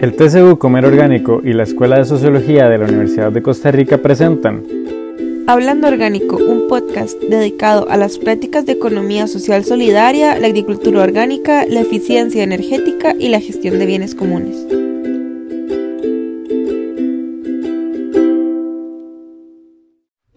El TCU Comer Orgánico y la Escuela de Sociología de la Universidad de Costa Rica presentan Hablando Orgánico, un podcast dedicado a las prácticas de economía social solidaria, la agricultura orgánica, la eficiencia energética y la gestión de bienes comunes.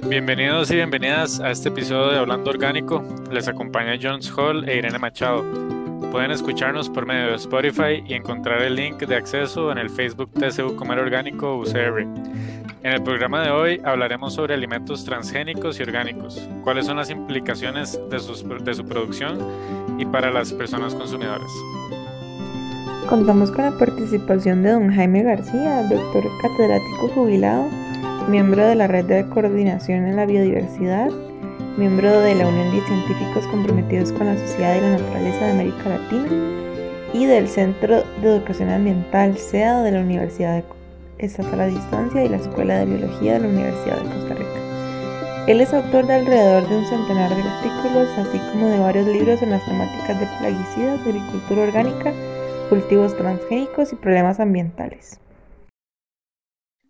Bienvenidos y bienvenidas a este episodio de Hablando Orgánico. Les acompaña Jones Hall e Irene Machado. Pueden escucharnos por medio de Spotify y encontrar el link de acceso en el Facebook TCU Comer Orgánico UCR. En el programa de hoy hablaremos sobre alimentos transgénicos y orgánicos, cuáles son las implicaciones de, de su producción y para las personas consumidoras. Contamos con la participación de don Jaime García, doctor catedrático jubilado, miembro de la Red de Coordinación en la Biodiversidad miembro de la Unión de Científicos Comprometidos con la Sociedad y la Naturaleza de América Latina y del Centro de Educación Ambiental SEA de la Universidad Estatal a Distancia y la Escuela de Biología de la Universidad de Costa Rica. Él es autor de alrededor de un centenar de artículos, así como de varios libros en las temáticas de plaguicidas, agricultura orgánica, cultivos transgénicos y problemas ambientales.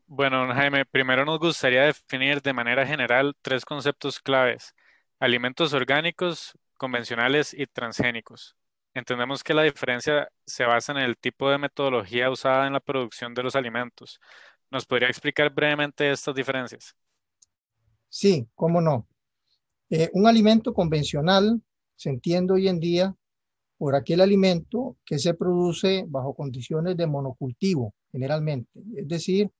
Bueno, Jaime, primero nos gustaría definir de manera general tres conceptos claves, alimentos orgánicos, convencionales y transgénicos. Entendemos que la diferencia se basa en el tipo de metodología usada en la producción de los alimentos. ¿Nos podría explicar brevemente estas diferencias? Sí, cómo no. Eh, un alimento convencional se entiende hoy en día por aquel alimento que se produce bajo condiciones de monocultivo, generalmente. Es decir,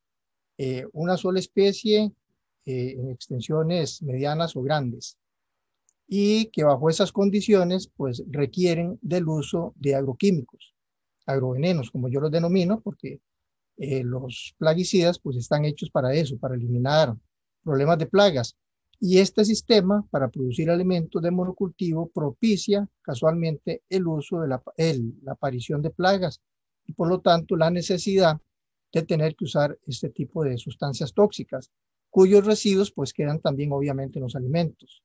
eh, una sola especie eh, en extensiones medianas o grandes y que bajo esas condiciones pues requieren del uso de agroquímicos, agrovenenos como yo los denomino porque eh, los plaguicidas pues están hechos para eso, para eliminar problemas de plagas. Y este sistema para producir alimentos de monocultivo propicia casualmente el uso de la, la aparición de plagas y por lo tanto la necesidad de tener que usar este tipo de sustancias tóxicas, cuyos residuos pues quedan también obviamente en los alimentos.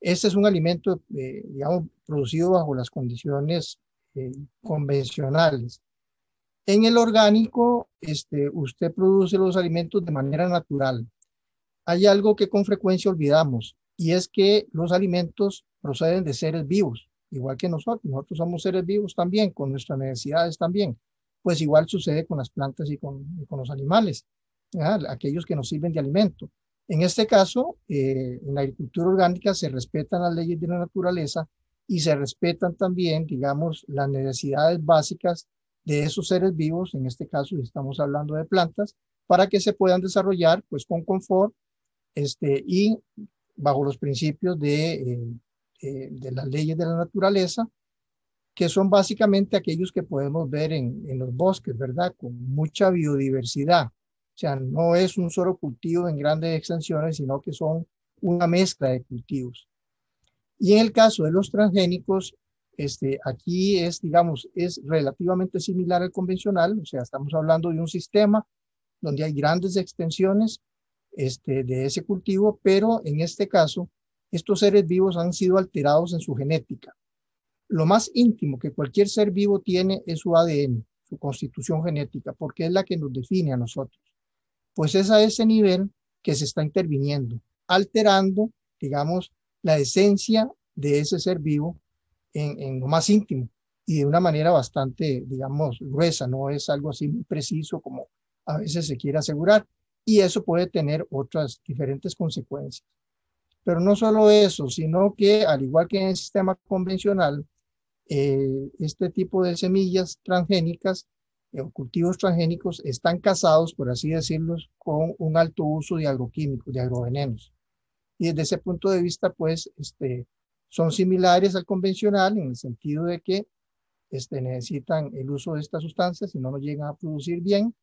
Este es un alimento, eh, digamos, producido bajo las condiciones eh, convencionales. En el orgánico, este, usted produce los alimentos de manera natural. Hay algo que con frecuencia olvidamos y es que los alimentos proceden de seres vivos, igual que nosotros. Nosotros somos seres vivos también, con nuestras necesidades también pues igual sucede con las plantas y con, los animales, aquellos que nos sirven de alimento. En este caso, eh, en la agricultura orgánica se respetan las leyes de la naturaleza y se respetan también, digamos, las necesidades básicas de esos seres vivos, en este caso estamos hablando de plantas, para que se puedan desarrollar pues con confort este, y bajo los principios de, eh, eh, de las leyes de la naturaleza que son básicamente aquellos que podemos ver en, en los bosques, ¿verdad? Con mucha biodiversidad. Sea, no es un solo cultivo en grandes extensiones, sino que son una mezcla de cultivos. Y en el caso de los transgénicos, este, aquí es, digamos, es relativamente similar al convencional, o sea, estamos hablando de un sistema donde hay grandes extensiones este, de ese cultivo, pero en este caso, estos seres vivos han sido alterados en su genética. Lo más íntimo que cualquier ser vivo tiene es su ADN, su constitución genética, porque es la que nos define a nosotros. Pues es a ese nivel que se está interviniendo, alterando, digamos, la esencia de ese ser vivo en, lo más íntimo y de una manera bastante, digamos, gruesa, no es algo así muy preciso como a veces se quiere asegurar. Y eso puede tener otras diferentes consecuencias. Pero no solo eso, sino que al igual que en el sistema convencional, eh, este tipo de semillas transgénicas o cultivos transgénicos están casados, por así decirlo, con un alto uso de agroquímicos, de agrovenenos. Y desde ese punto de vista, pues, este, son similares al convencional en el sentido de que este, necesitan el uso de estas sustancias y no lo llegan a producir bien.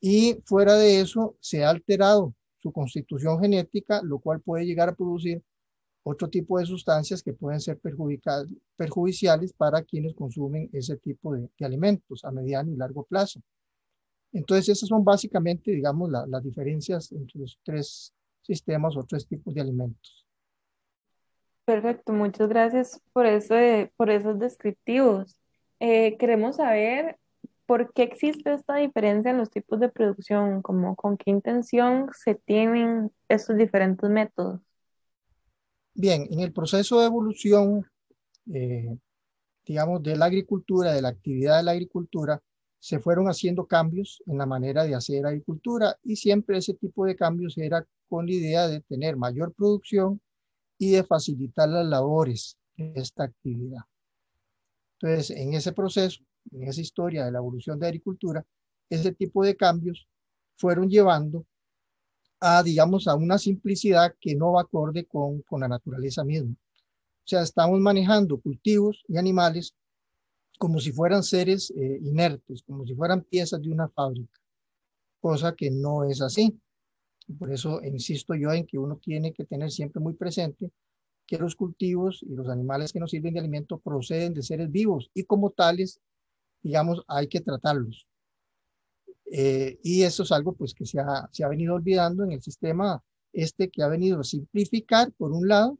Y fuera de eso, se ha alterado su constitución genética, lo cual puede llegar a producir otro tipo de sustancias que pueden ser perjudiciales para quienes consumen ese tipo de, alimentos a mediano y largo plazo. Entonces, esas son básicamente, digamos, las diferencias entre los tres sistemas o tres tipos de alimentos. Perfecto, muchas gracias por, eso, por esos descriptivos. Eh, queremos saber ¿por qué existe esta diferencia en los tipos de producción? Como, ¿Con qué intención se tienen estos diferentes métodos? Bien, en el proceso de evolución, eh, digamos, de la agricultura, de la actividad de la agricultura, se fueron haciendo cambios en la manera de hacer agricultura y siempre ese tipo de cambios era con la idea de tener mayor producción y de facilitar las labores de esta actividad. Entonces, en ese proceso, en esa historia de la evolución de agricultura, ese tipo de cambios fueron llevando a, digamos, a una simplicidad que no va acorde con, con la naturaleza misma. O sea, estamos manejando cultivos y animales como si fueran seres eh, inertes, como si fueran piezas de una fábrica, cosa que no es así. Por eso insisto yo en que uno tiene que tener siempre muy presente que los cultivos y los animales que nos sirven de alimento proceden de seres vivos y como tales, digamos, hay que tratarlos. Eh, y eso es algo pues que se ha, se ha venido olvidando en el sistema este que ha venido a simplificar por un lado,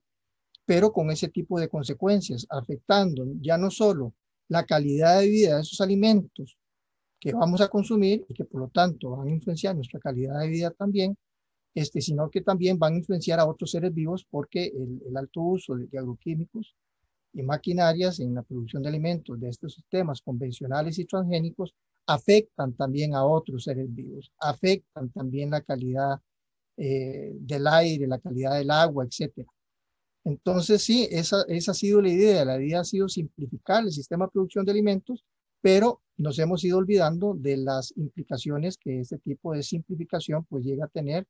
pero con ese tipo de consecuencias, afectando ya no solo la calidad de vida de esos alimentos que vamos a consumir y que por lo tanto van a influenciar nuestra calidad de vida también, este, sino que también van a influenciar a otros seres vivos porque el, alto uso de, agroquímicos y maquinarias en la producción de alimentos de estos sistemas convencionales y transgénicos afectan también a otros seres vivos, afectan también la calidad eh, del aire, la calidad del agua, etcétera. Entonces, sí, esa, ha sido la idea. La idea ha sido simplificar el sistema de producción de alimentos, pero nos hemos ido olvidando de las implicaciones que este tipo de simplificación pues llega a tener.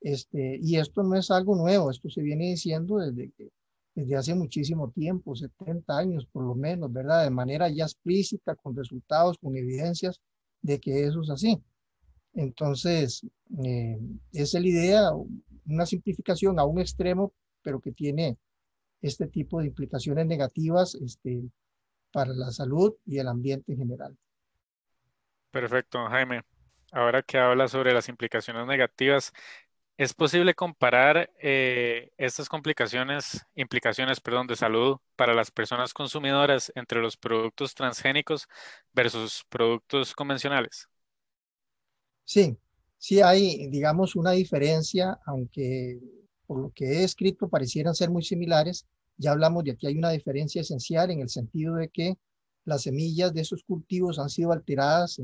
Este, y esto no es algo nuevo, esto se viene diciendo desde, desde hace muchísimo tiempo, 70 años por lo menos, ¿verdad? De manera ya explícita, con resultados, con evidencias de que eso es así. Entonces, eh, es la idea, una simplificación a un extremo pero que tiene este tipo de implicaciones negativas este, para la salud y el ambiente en general. Perfecto, Jaime. Ahora que habla sobre las implicaciones negativas, ¿es posible comparar eh, estas complicaciones, implicaciones, perdón, de salud para las personas consumidoras entre los productos transgénicos versus productos convencionales? Sí, sí hay, digamos, una diferencia, aunque por lo que he escrito parecieran ser muy similares. Ya hablamos de que hay una diferencia esencial en el sentido de que las semillas de esos cultivos han sido alteradas,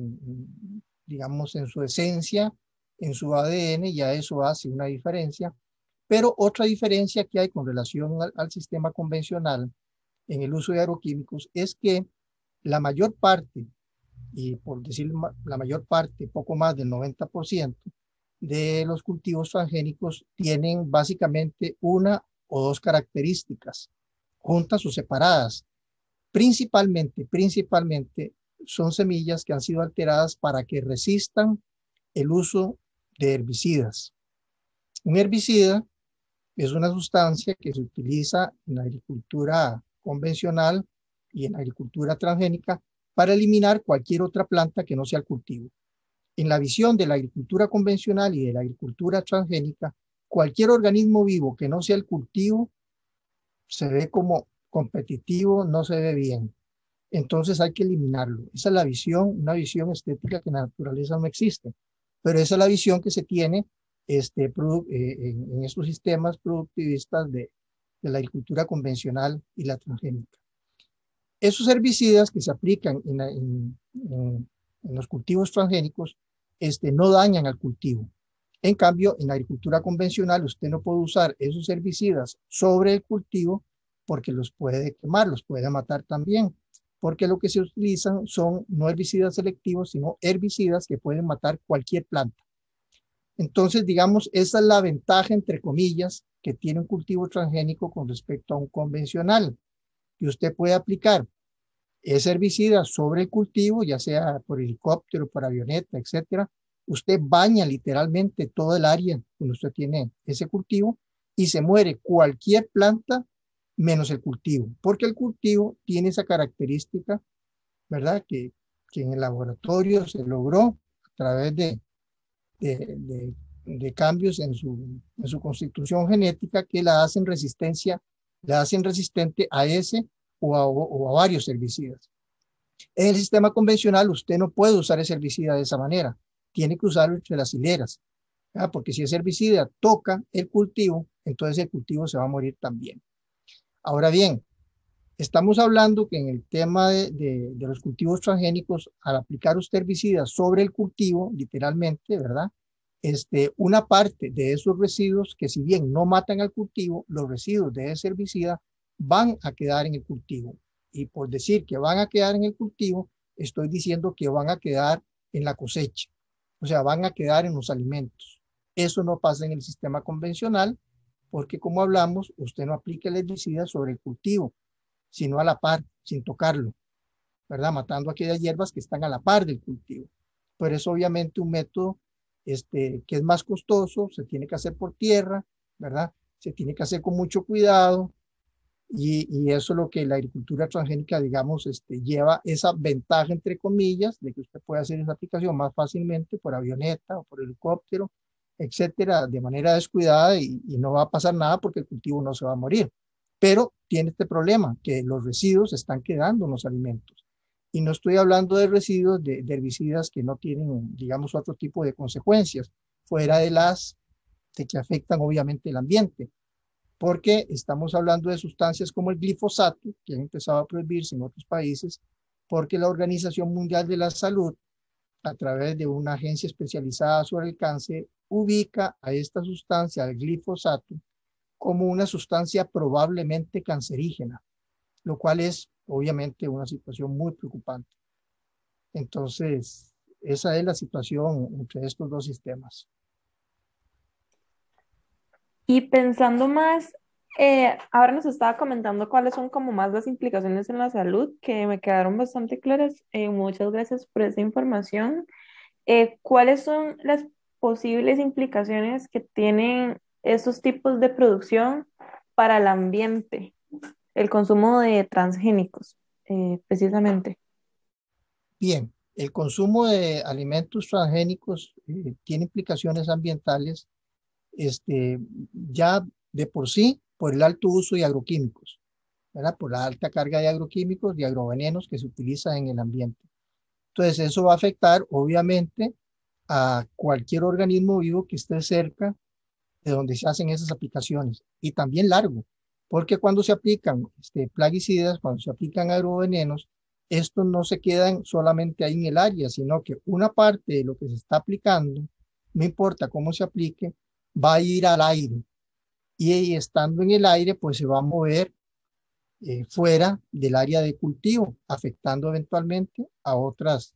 digamos, en su esencia, en su ADN, ya eso hace una diferencia. Pero otra diferencia que hay con relación al, al sistema convencional en el uso de agroquímicos es que la mayor parte, y por decir la mayor parte, poco más del 90%, de los cultivos transgénicos tienen básicamente una o dos características, juntas o separadas. Principalmente, principalmente son semillas que han sido alteradas para que resistan el uso de herbicidas. Un herbicida es una sustancia que se utiliza en la agricultura convencional y en la agricultura transgénica para eliminar cualquier otra planta que no sea el cultivo. En la visión de la agricultura convencional y de la agricultura transgénica, cualquier organismo vivo que no sea el cultivo se ve como competitivo, no se ve bien. Entonces hay que eliminarlo. Esa es la visión, una visión estética que en la naturaleza no existe, pero esa es la visión que se tiene este, eh, en, estos sistemas productivistas de, la agricultura convencional y la transgénica. Esos herbicidas que se aplican en los cultivos transgénicos este, no dañan al cultivo. En cambio, en la agricultura convencional usted no puede usar esos herbicidas sobre el cultivo porque los puede quemar, los puede matar también, porque lo que se utilizan son no herbicidas selectivos, sino herbicidas que pueden matar cualquier planta. Entonces, digamos, esa es la ventaja, entre comillas, que tiene un cultivo transgénico con respecto a un convencional, que usted puede aplicar es herbicida sobre el cultivo, ya sea por helicóptero, por avioneta, etcétera, usted baña literalmente todo el área donde usted tiene ese cultivo y se muere cualquier planta menos el cultivo, porque el cultivo tiene esa característica, ¿verdad? Que, que en el laboratorio se logró a través de, de, de, cambios en su, en su constitución genética que la hacen resistencia, la hacen resistente a ese o a, varios herbicidas. En el sistema convencional usted no puede usar ese herbicida de esa manera, tiene que usarlo entre las hileras, porque si ese herbicida toca el cultivo, entonces el cultivo se va a morir también. Ahora bien, estamos hablando que en el tema de, los cultivos transgénicos, al aplicar usted herbicidas sobre el cultivo, literalmente, ¿verdad? Este, una parte de esos residuos que si bien no matan al cultivo, los residuos de ese herbicida van a quedar en el cultivo. Y por decir que van a quedar en el cultivo, estoy diciendo que van a quedar en la cosecha, o sea, van a quedar en los alimentos. Eso no pasa en el sistema convencional, porque como hablamos, usted no aplica el herbicida sobre el cultivo, sino a la par, sin tocarlo, ¿verdad? Matando aquellas hierbas que están a la par del cultivo. Por eso, obviamente, un método este, que es más costoso, se tiene que hacer por tierra, ¿verdad? Se tiene que hacer con mucho cuidado, y, y, eso es lo que la agricultura transgénica, digamos, este, lleva esa ventaja, entre comillas, de que usted puede hacer esa aplicación más fácilmente por avioneta o por helicóptero, etcétera, de manera descuidada y, no va a pasar nada porque el cultivo no se va a morir. Pero tiene este problema, que los residuos están quedando en los alimentos. Y no estoy hablando de residuos de, herbicidas que no tienen, digamos, otro tipo de consecuencias, fuera de las de que afectan obviamente el ambiente. Porque estamos hablando de sustancias como el glifosato, que han empezado a prohibirse en otros países, porque la Organización Mundial de la Salud, a través de una agencia especializada sobre el cáncer, ubica a esta sustancia, el glifosato, como una sustancia probablemente cancerígena, lo cual es obviamente una situación muy preocupante. Entonces, esa es la situación entre estos dos sistemas. Y pensando más, eh, ahora nos estaba comentando cuáles son como más las implicaciones en la salud, que me quedaron bastante claras. Eh, muchas gracias por esa información. Eh, ¿cuáles son las posibles implicaciones que tienen esos tipos de producción para el ambiente, el consumo de transgénicos, precisamente. Bien, el consumo de alimentos transgénicos tiene implicaciones ambientales este, ya de por sí por el alto uso de agroquímicos, ¿verdad? por la alta carga de agroquímicos y agrovenenos que se utilizan en el ambiente. Entonces, eso va a afectar, obviamente, a cualquier organismo vivo que esté cerca de donde se hacen esas aplicaciones y también largo, porque cuando se aplican este, plaguicidas, cuando se aplican agrovenenos, estos no se quedan solamente ahí en el área, sino que una parte de lo que se está aplicando, no importa cómo se aplique, va a ir al aire. Y estando en el aire, pues se va a mover eh, fuera del área de cultivo, afectando eventualmente a otras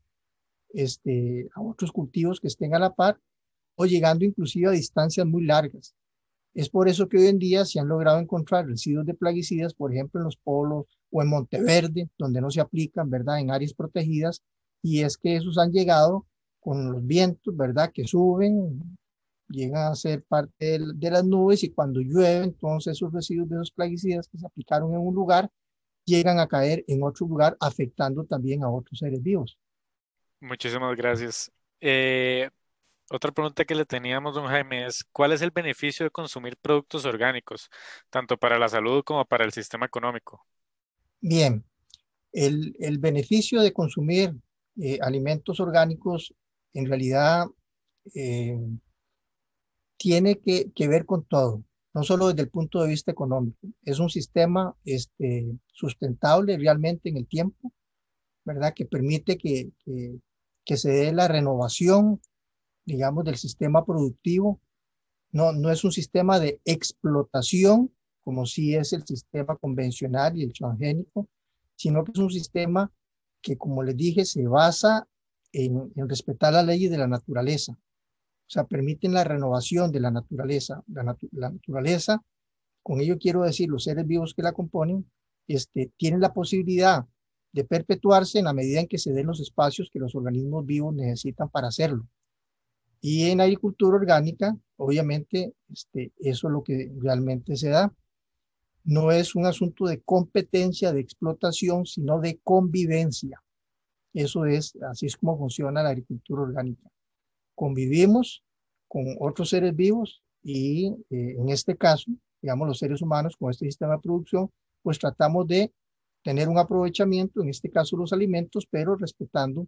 este, a otros cultivos que estén a la par o llegando inclusive a distancias muy largas. Es por eso que hoy en día se han logrado encontrar residuos de plaguicidas, por ejemplo, en los polos o en Monteverde, donde no se aplican, ¿verdad?, en áreas protegidas, y es que esos han llegado con los vientos, ¿verdad?, que suben, llegan a ser parte de, las nubes y cuando llueve, entonces esos residuos de esos plaguicidas que se aplicaron en un lugar llegan a caer en otro lugar, afectando también a otros seres vivos. Muchísimas gracias. Eh, otra pregunta que le teníamos, don Jaime, es ¿cuál es el beneficio de consumir productos orgánicos, tanto para la salud como para el sistema económico? Bien, el, beneficio de consumir eh, alimentos orgánicos en realidad eh, tiene que, ver con todo, no solo desde el punto de vista económico. Es un sistema este, sustentable realmente en el tiempo, ¿verdad? Que permite que, que se dé la renovación, digamos, del sistema productivo. No, no es un sistema de explotación, como si es el sistema convencional y el transgénico, sino que es un sistema que, como les dije, se basa en, respetar las leyes de la naturaleza. Sea, permiten la renovación de la naturaleza. La, la, naturaleza, con ello quiero decir, los seres vivos que la componen, este, tienen la posibilidad de perpetuarse en la medida en que se den los espacios que los organismos vivos necesitan para hacerlo. Y en agricultura orgánica, obviamente, este, eso es lo que realmente se da. No es un asunto de competencia, de explotación, sino de convivencia. Eso es, así es como funciona la agricultura orgánica. Convivimos con otros seres vivos y eh, en este caso, digamos, los seres humanos con este sistema de producción, pues tratamos de tener un aprovechamiento, en este caso los alimentos, pero respetando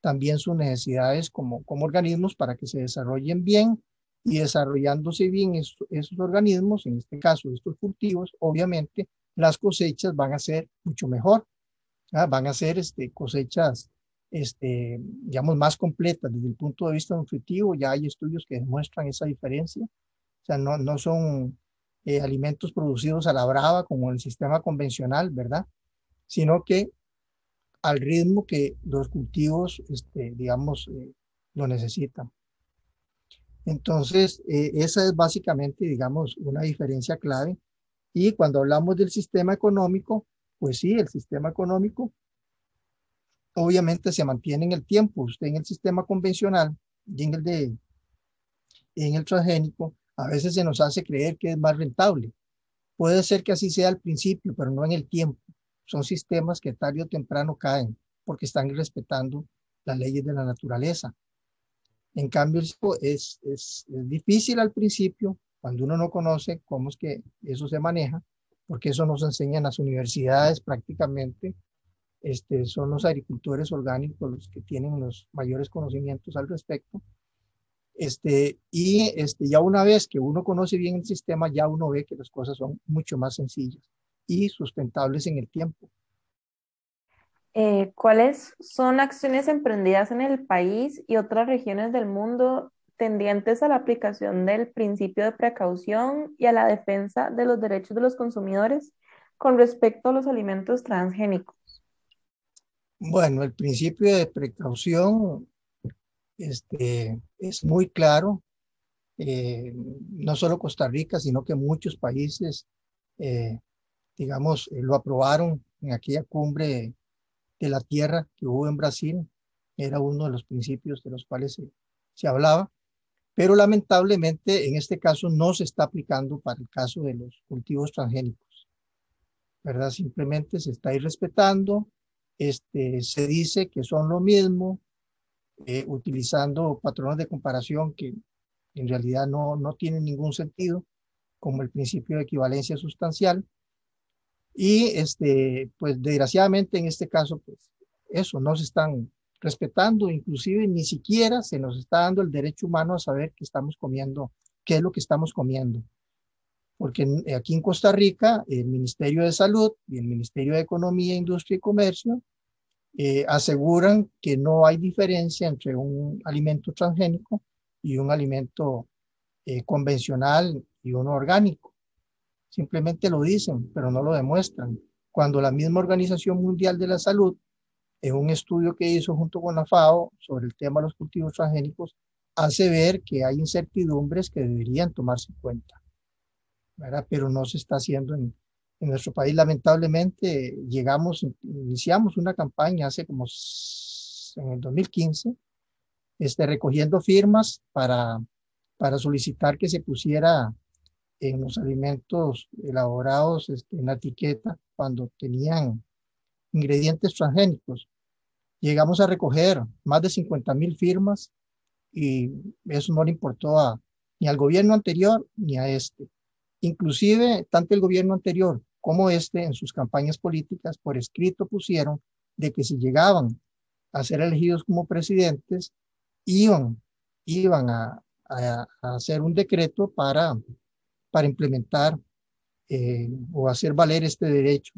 también sus necesidades como, como organismos para que se desarrollen bien y desarrollándose bien esos, organismos, en este caso estos cultivos, obviamente las cosechas van a ser mucho mejor, van a ser este, cosechas, este, digamos, más completas desde el punto de vista nutritivo, ya hay estudios que demuestran esa diferencia, o sea, no, no son eh, alimentos producidos a la brava como el sistema convencional, ¿verdad? Sino que al ritmo que los cultivos, este, digamos, eh, lo necesitan. Entonces, eh, esa es básicamente, digamos, una diferencia clave. Y cuando hablamos del sistema económico, pues sí, el sistema económico obviamente se mantiene en el tiempo. Usted en el sistema convencional y en el de en el transgénico, a veces se nos hace creer que es más rentable. Puede ser que así sea al principio, pero no en el tiempo. Son sistemas que tarde o temprano caen porque están respetando las leyes de la naturaleza. En cambio, es, es, difícil al principio, cuando uno no conoce cómo es que eso se maneja, porque eso nos enseña en las universidades prácticamente. Este, son los agricultores orgánicos los que tienen los mayores conocimientos al respecto. Este, y este, ya una vez que uno conoce bien el sistema, ya uno ve que las cosas son mucho más sencillas y sustentables en el tiempo. Eh, ¿Cuáles son acciones emprendidas en el país y otras regiones del mundo tendientes a la aplicación del principio de precaución y a la defensa de los derechos de los consumidores con respecto a los alimentos transgénicos? Bueno, el principio de precaución este, es muy claro. Eh, no solo Costa Rica, sino que muchos países, eh, digamos, lo aprobaron en aquella cumbre de la tierra que hubo en Brasil, era uno de los principios de los cuales se, hablaba, pero lamentablemente en este caso no se está aplicando para el caso de los cultivos transgénicos, ¿verdad? Simplemente se está irrespetando, este, se dice que son lo mismo, eh, utilizando patrones de comparación que en realidad no, no tienen ningún sentido, como el principio de equivalencia sustancial, y este, pues desgraciadamente en este caso, pues eso, no se están respetando, inclusive ni siquiera se nos está dando el derecho humano a saber qué estamos comiendo, qué es lo que estamos comiendo. Porque aquí en Costa Rica, el Ministerio de Salud y el Ministerio de Economía, Industria y Comercio eh, aseguran que no hay diferencia entre un alimento transgénico y un alimento eh, convencional y uno orgánico. Simplemente lo dicen, pero no lo demuestran. Cuando la misma Organización Mundial de la Salud, en un estudio que hizo junto con la FAO sobre el tema de los cultivos transgénicos, hace ver que hay incertidumbres que deberían tomarse en cuenta. ¿verdad? Pero no se está haciendo en, en nuestro país. Lamentablemente, llegamos, iniciamos una campaña hace como en el 2015, este, recogiendo firmas para, para solicitar que se pusiera en los alimentos elaborados este, en la etiqueta cuando tenían ingredientes transgénicos. Llegamos a recoger más de 50 mil firmas y eso no le importó a, ni al gobierno anterior ni a este. Inclusive, tanto el gobierno anterior como este, en sus campañas políticas, por escrito pusieron de que si llegaban a ser elegidos como presidentes, iban, iban a, a hacer un decreto para para implementar eh, o hacer valer este derecho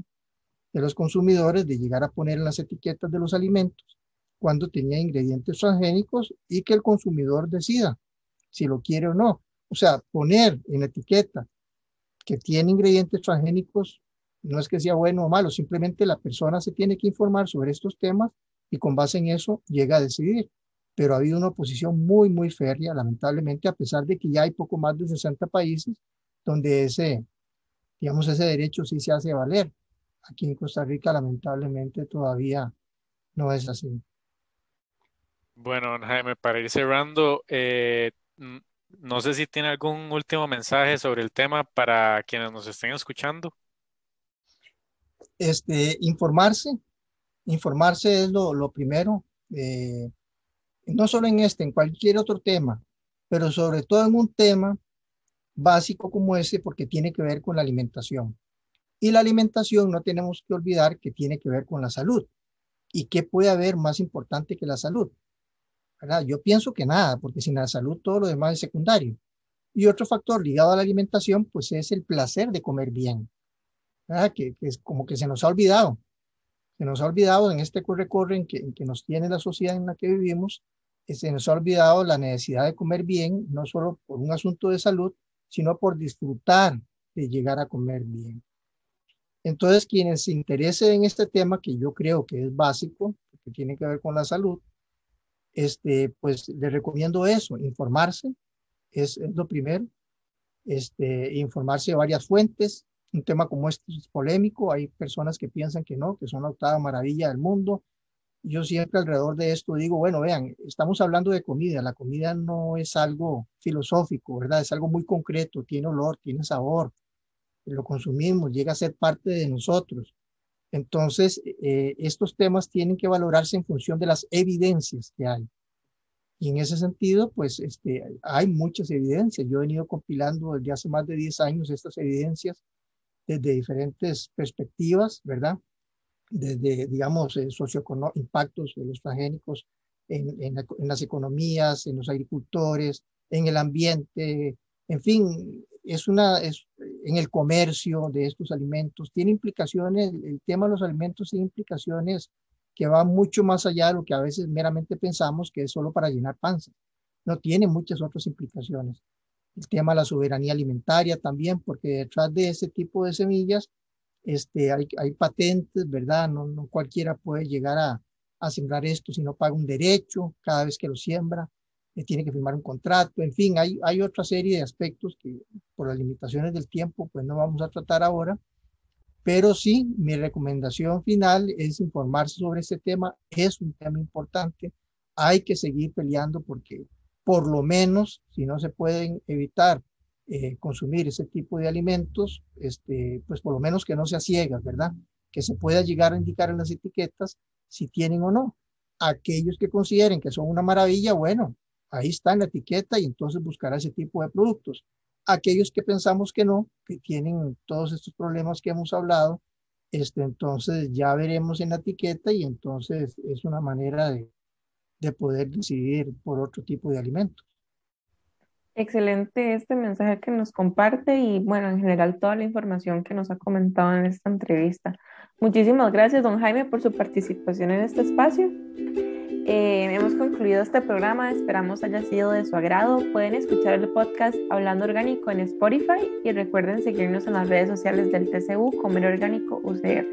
de los consumidores de llegar a poner en las etiquetas de los alimentos cuando tenía ingredientes transgénicos y que el consumidor decida si lo quiere o no. O sea, poner en la etiqueta que tiene ingredientes transgénicos no es que sea bueno o malo, simplemente la persona se tiene que informar sobre estos temas y con base en eso llega a decidir. Pero ha habido una oposición muy, muy férrea, lamentablemente, a pesar de que ya hay poco más de 60 países donde ese, digamos, ese derecho sí se hace valer. Aquí en Costa Rica, lamentablemente, todavía no es así. Bueno, Jaime, para ir cerrando, eh, no sé si tiene algún último mensaje sobre el tema para quienes nos estén escuchando. Este, informarse, informarse es lo, primero, eh, no solo en este, en cualquier otro tema, pero sobre todo en un tema básico como ese porque tiene que ver con la alimentación. Y la alimentación no tenemos que olvidar que tiene que ver con la salud. ¿Y qué puede haber más importante que la salud? ¿Verdad? Yo pienso que nada, porque sin la salud todo lo demás es secundario. Y otro factor ligado a la alimentación, pues es el placer de comer bien, ¿verdad? Que, que es como que se nos ha olvidado. Se nos ha olvidado en este corre-corre en que, en que nos tiene la sociedad en la que vivimos, eh, se nos ha olvidado la necesidad de comer bien, no solo por un asunto de salud, sino por disfrutar de llegar a comer bien. Entonces, quienes se interesen en este tema, que yo creo que es básico, que tiene que ver con la salud, este, pues les recomiendo eso, informarse, es, es lo primero, este, informarse de varias fuentes. Un tema como este es polémico, hay personas que piensan que no, que son la octava maravilla del mundo. Yo siempre alrededor de esto digo, bueno, vean, estamos hablando de comida, la comida no es algo filosófico, ¿verdad? Es algo muy concreto, tiene olor, tiene sabor, lo consumimos, llega a ser parte de nosotros. Entonces, eh, estos temas tienen que valorarse en función de las evidencias que hay. Y en ese sentido, pues este, hay muchas evidencias. Yo he venido compilando desde hace más de 10 años estas evidencias desde diferentes perspectivas, ¿verdad? Desde, digamos, eh, impactos de los transgénicos en, las economías, en los agricultores, en el ambiente, en fin, es una, es, en el comercio de estos alimentos, tiene implicaciones, el tema de los alimentos tiene implicaciones que van mucho más allá de lo que a veces meramente pensamos que es solo para llenar panza. No tiene muchas otras implicaciones. El tema de la soberanía alimentaria también, porque detrás de ese tipo de semillas este, hay, hay patentes, ¿verdad? No, no cualquiera puede llegar a, a sembrar esto si no paga un derecho cada vez que lo siembra tiene que firmar un contrato, en fin, hay, hay otra serie de aspectos que por las limitaciones del tiempo pues no vamos a tratar ahora, pero sí, mi recomendación final es informarse sobre este tema, es un tema importante, hay que seguir peleando porque por lo menos, si no se pueden evitar eh, consumir ese tipo de alimentos, este, pues por lo menos que no sea ciegas, ¿verdad? Que se pueda llegar a indicar en las etiquetas si tienen o no. Aquellos que consideren que son una maravilla, bueno, ahí está en la etiqueta y entonces buscará ese tipo de productos. Aquellos que pensamos que no, que tienen todos estos problemas que hemos hablado, este, entonces ya veremos en la etiqueta y entonces es una manera de, de poder decidir por otro tipo de alimentos. Excelente este mensaje que nos comparte y bueno, en general toda la información que nos ha comentado en esta entrevista. Muchísimas gracias, don Jaime, por su participación en este espacio. Eh, hemos concluido este programa, esperamos haya sido de su agrado. Pueden escuchar el podcast Hablando Orgánico en Spotify y recuerden seguirnos en las redes sociales del TCU Comer Orgánico UCR.